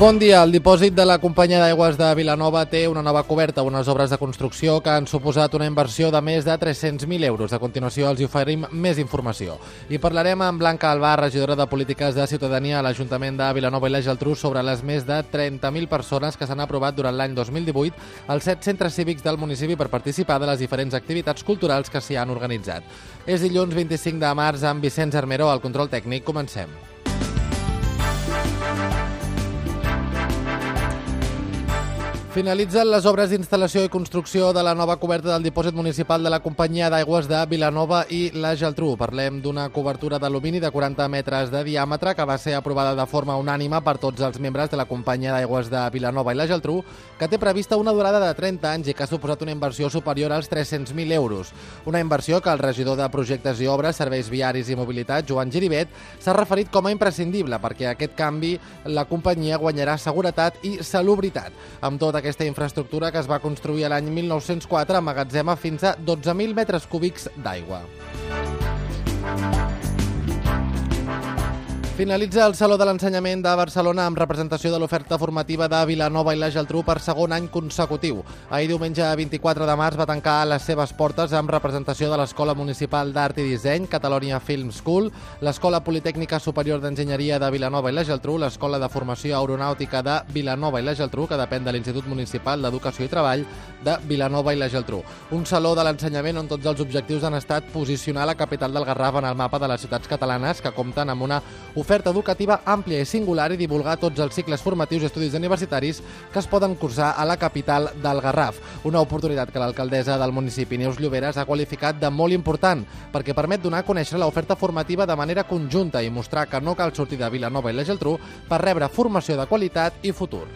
Bon dia. El dipòsit de la companyia d'aigües de Vilanova té una nova coberta, unes obres de construcció que han suposat una inversió de més de 300.000 euros. A continuació els oferim més informació. I parlarem amb Blanca Albà, regidora de Polítiques de Ciutadania a l'Ajuntament de Vilanova i la Geltrú sobre les més de 30.000 persones que s'han aprovat durant l'any 2018 als set centres cívics del municipi per participar de les diferents activitats culturals que s'hi han organitzat. És dilluns 25 de març amb Vicenç Armeró al control tècnic. Comencem. Finalitzen les obres d'instal·lació i construcció de la nova coberta del dipòsit municipal de la companyia d'aigües de Vilanova i la Geltrú. Parlem d'una cobertura d'alumini de 40 metres de diàmetre que va ser aprovada de forma unànima per tots els membres de la companyia d'aigües de Vilanova i la Geltrú, que té prevista una durada de 30 anys i que ha suposat una inversió superior als 300.000 euros. Una inversió que el regidor de Projectes i Obres, Serveis Viaris i Mobilitat, Joan Giribet, s'ha referit com a imprescindible perquè aquest canvi la companyia guanyarà seguretat i salubritat. Amb tot aquesta infraestructura que es va construir l'any 1904 emmagatzema fins a 12.000 metres cúbics d'aigua. Finalitza el Saló de l'Ensenyament de Barcelona amb representació de l'oferta formativa de Vilanova i la Geltrú per segon any consecutiu. Ahir diumenge 24 de març va tancar les seves portes amb representació de l'Escola Municipal d'Art i Disseny, Catalonia Film School, l'Escola Politècnica Superior d'Enginyeria de Vilanova i la Geltrú, l'Escola de Formació Aeronàutica de Vilanova i la Geltrú, que depèn de l'Institut Municipal d'Educació i Treball de Vilanova i la Geltrú. Un saló de l'ensenyament on tots els objectius han estat posicionar la capital del Garraf en el mapa de les ciutats catalanes que compten amb una oferta educativa àmplia i singular i divulgar tots els cicles formatius i estudis universitaris que es poden cursar a la capital del Garraf. Una oportunitat que l'alcaldessa del municipi, Neus Lloberes, ha qualificat de molt important perquè permet donar a conèixer l'oferta formativa de manera conjunta i mostrar que no cal sortir de Vilanova i la Geltrú per rebre formació de qualitat i futur.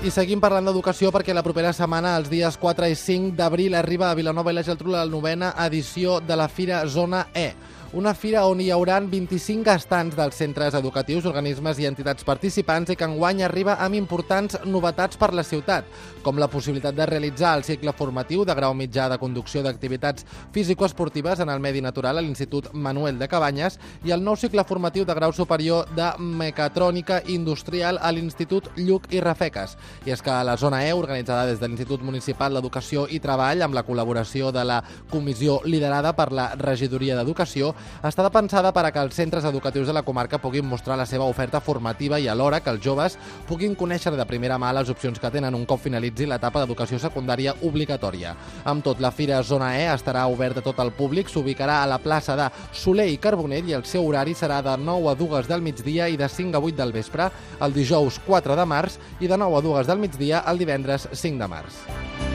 I seguim parlant d'educació perquè la propera setmana, els dies 4 i 5 d'abril, arriba a Vilanova i la Geltrú la novena edició de la Fira Zona E una fira on hi haurà 25 estants dels centres educatius, organismes i entitats participants i que enguany arriba amb importants novetats per la ciutat, com la possibilitat de realitzar el cicle formatiu de grau mitjà de conducció d'activitats físico-esportives en el medi natural a l'Institut Manuel de Cabanyes i el nou cicle formatiu de grau superior de mecatrònica industrial a l'Institut Lluc i Rafeques. I és que la zona E, organitzada des de l'Institut Municipal d'Educació i Treball amb la col·laboració de la comissió liderada per la Regidoria d'Educació, està pensada per a que els centres educatius de la comarca puguin mostrar la seva oferta formativa i alhora que els joves puguin conèixer de primera mà les opcions que tenen un cop finalitzi l'etapa d'educació secundària obligatòria. Amb tot, la Fira Zona E estarà oberta a tot el públic, s'ubicarà a la plaça de Soler i Carbonell i el seu horari serà de 9 a 2 del migdia i de 5 a 8 del vespre el dijous 4 de març i de 9 a 2 del migdia el divendres 5 de març.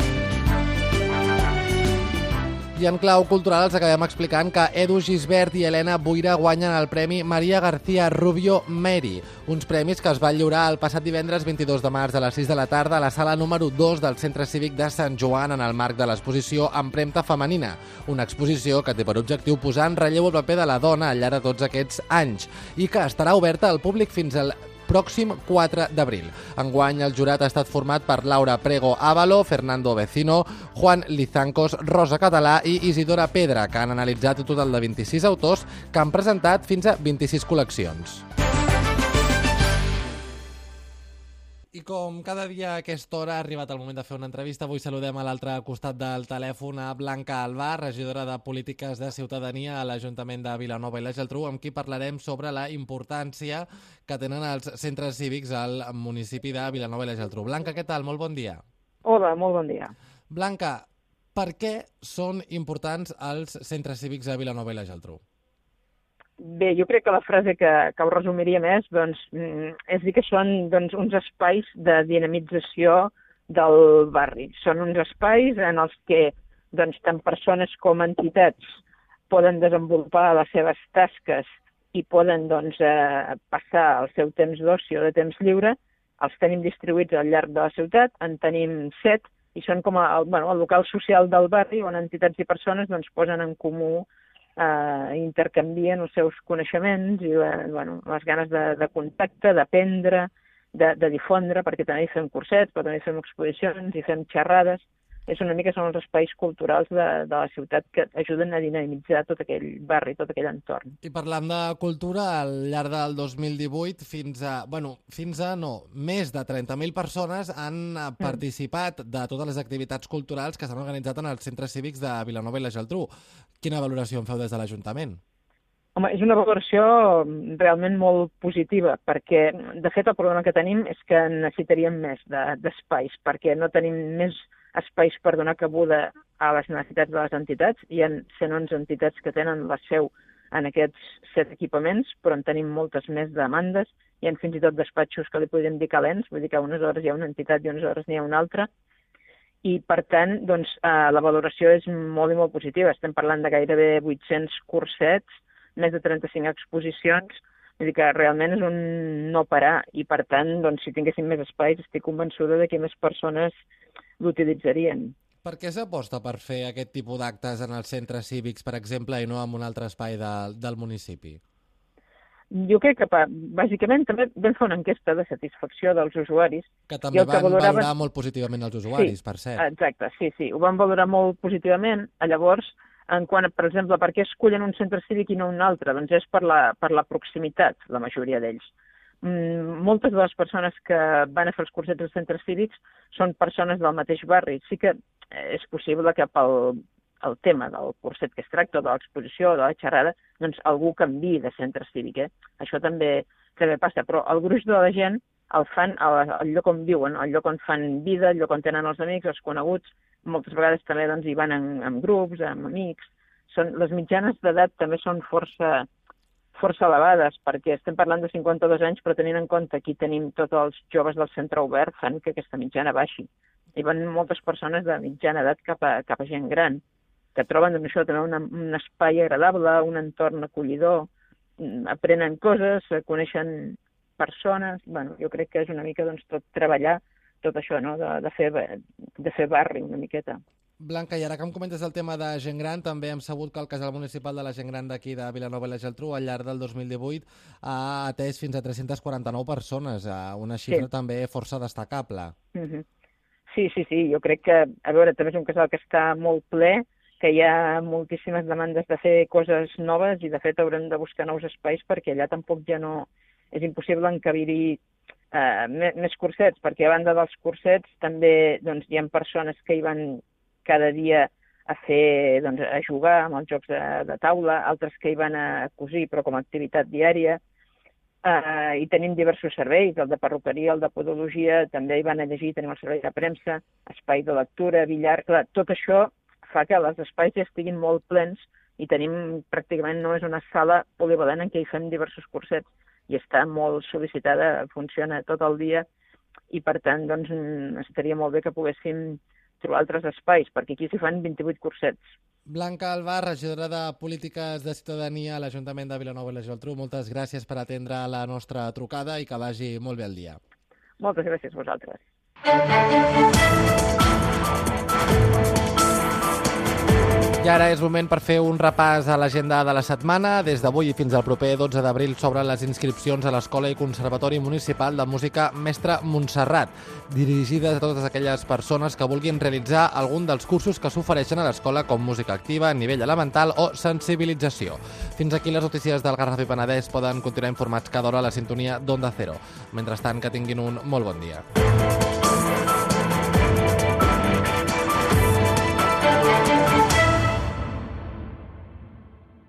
I en clau cultural els acabem explicant que Edu Gisbert i Helena Boira guanyen el Premi Maria García Rubio Meri, uns premis que es van lliurar el passat divendres 22 de març a les 6 de la tarda a la sala número 2 del Centre Cívic de Sant Joan en el marc de l'exposició Empremta Femenina, una exposició que té per objectiu posar en relleu el paper de la dona al llarg de tots aquests anys i que estarà oberta al públic fins al pròxim 4 d'abril. Enguany el jurat ha estat format per Laura Prego Ávalo, Fernando Vecino, Juan Lizancos, Rosa Català i Isidora Pedra, que han analitzat un total de 26 autors que han presentat fins a 26 col·leccions. I com cada dia a aquesta hora ha arribat el moment de fer una entrevista, avui saludem a l'altre costat del telèfon a Blanca Albà, regidora de Polítiques de Ciutadania a l'Ajuntament de Vilanova i la Geltrú, amb qui parlarem sobre la importància que tenen els centres cívics al municipi de Vilanova i la Geltrú. Blanca, què tal? Molt bon dia. Hola, molt bon dia. Blanca, per què són importants els centres cívics a Vilanova i la Geltrú? Bé, jo crec que la frase que, que ho resumiria més doncs, mm, és dir que són doncs, uns espais de dinamització del barri. Són uns espais en els que doncs, tant persones com entitats poden desenvolupar les seves tasques i poden doncs, eh, passar el seu temps d'oci o de temps lliure. Els tenim distribuïts al llarg de la ciutat, en tenim set, i són com el, bueno, el local social del barri on entitats i persones doncs, posen en comú eh, intercanvien els seus coneixements i la, bueno, les ganes de, de contacte, d'aprendre, de, de difondre, perquè també hi fem cursets, però també hi fem exposicions, hi fem xerrades, és una mica són els espais culturals de, de la ciutat que ajuden a dinamitzar tot aquell barri, tot aquell entorn. I parlant de cultura, al llarg del 2018 fins a, bueno, fins a no, més de 30.000 persones han mm. participat de totes les activitats culturals que s'han organitzat en els centres cívics de Vilanova i la Geltrú. Quina valoració en feu des de l'Ajuntament? Home, és una valoració realment molt positiva, perquè, de fet, el problema que tenim és que necessitaríem més d'espais, de, perquè no tenim més espais per donar cabuda a les necessitats de les entitats. Hi ha 111 entitats que tenen la seu en aquests set equipaments, però en tenim moltes més demandes. Hi ha fins i tot despatxos que li podríem dir calents, vull dir que unes hores hi ha una entitat i unes hores n'hi ha una altra, i per tant doncs, eh, la valoració és molt i molt positiva. Estem parlant de gairebé 800 cursets, més de 35 exposicions, vull dir que realment és un no parar i per tant, doncs, si tinguéssim més espais estic convençuda de que més persones l'utilitzarien. Per què s'aposta per fer aquest tipus d'actes en els centres cívics, per exemple, i no en un altre espai de, del municipi? Jo crec que, bàsicament, també vam fer una enquesta de satisfacció dels usuaris. Que també van valoraven... valorar molt positivament els usuaris, sí, per cert. Exacte, sí, sí, ho van valorar molt positivament. Llavors, en quant, a, per exemple, per què escollen un centre cívic i no un altre? Doncs és per la, per la proximitat, la majoria d'ells. Mm, moltes de les persones que van a fer els cursets als centres cívics són persones del mateix barri. Sí que és possible que pel el tema del curset que es tracta, de l'exposició, de la xerrada, doncs algú canvi de centre cívic. Eh? Això també, també passa, però el gruix de la gent el fan al, al lloc on viuen, al lloc on fan vida, al lloc on tenen els amics, els coneguts, moltes vegades també doncs, hi van en, en grups, amb amics. Són, les mitjanes d'edat també són força, força elevades, perquè estem parlant de 52 anys, però tenint en compte que aquí tenim tots els joves del centre obert, fan que aquesta mitjana baixi. Hi van moltes persones de mitjana edat cap a, cap a gent gran, que troben doncs, això també una, un espai agradable, un entorn acollidor, mm, aprenen coses, coneixen persones, bueno, jo crec que és una mica doncs, tot treballar tot això, no? de, de, fer, de fer barri una miqueta. Blanca, i ara que em comentes el tema de gent gran, també hem sabut que el casal municipal de la gent gran d'aquí de Vilanova i la Geltrú al llarg del 2018 ha atès fins a 349 persones, una xifra sí. també força destacable. Mhm. Sí, sí, sí, jo crec que, a veure, també és un casal que està molt ple, que hi ha moltíssimes demandes de fer coses noves i de fet haurem de buscar nous espais perquè allà tampoc ja no... és impossible encabir-hi eh, més cursets, perquè a banda dels cursets també doncs, hi ha persones que hi van cada dia a fer, doncs, a jugar amb els jocs de, de taula, altres que hi van a cosir però com a activitat diària, eh, i tenim diversos serveis, el de perruqueria, el de podologia, també hi van a llegir, tenim el servei de premsa, espai de lectura, billar, clar, tot això fa que els espais ja estiguin molt plens i tenim pràcticament només una sala polivalent en què hi fem diversos cursets i està molt sol·licitada, funciona tot el dia i per tant doncs, estaria molt bé que poguéssim trobar altres espais, perquè aquí s'hi fan 28 cursets. Blanca Alba, regidora de Polítiques de Ciutadania a l'Ajuntament de Vilanova i la Geltrú, moltes gràcies per atendre la nostra trucada i que vagi molt bé el dia. Moltes gràcies a vosaltres. I ara és moment per fer un repàs a l'agenda de la setmana. Des d'avui fins al proper 12 d'abril s'obren les inscripcions a l'Escola i Conservatori Municipal de Música Mestre Montserrat, dirigides a totes aquelles persones que vulguin realitzar algun dels cursos que s'ofereixen a l'escola com música activa, nivell elemental o sensibilització. Fins aquí les notícies del Garraf i Penedès poden continuar informats cada hora a la sintonia d'Onda Cero. Mentrestant, que tinguin un molt bon dia.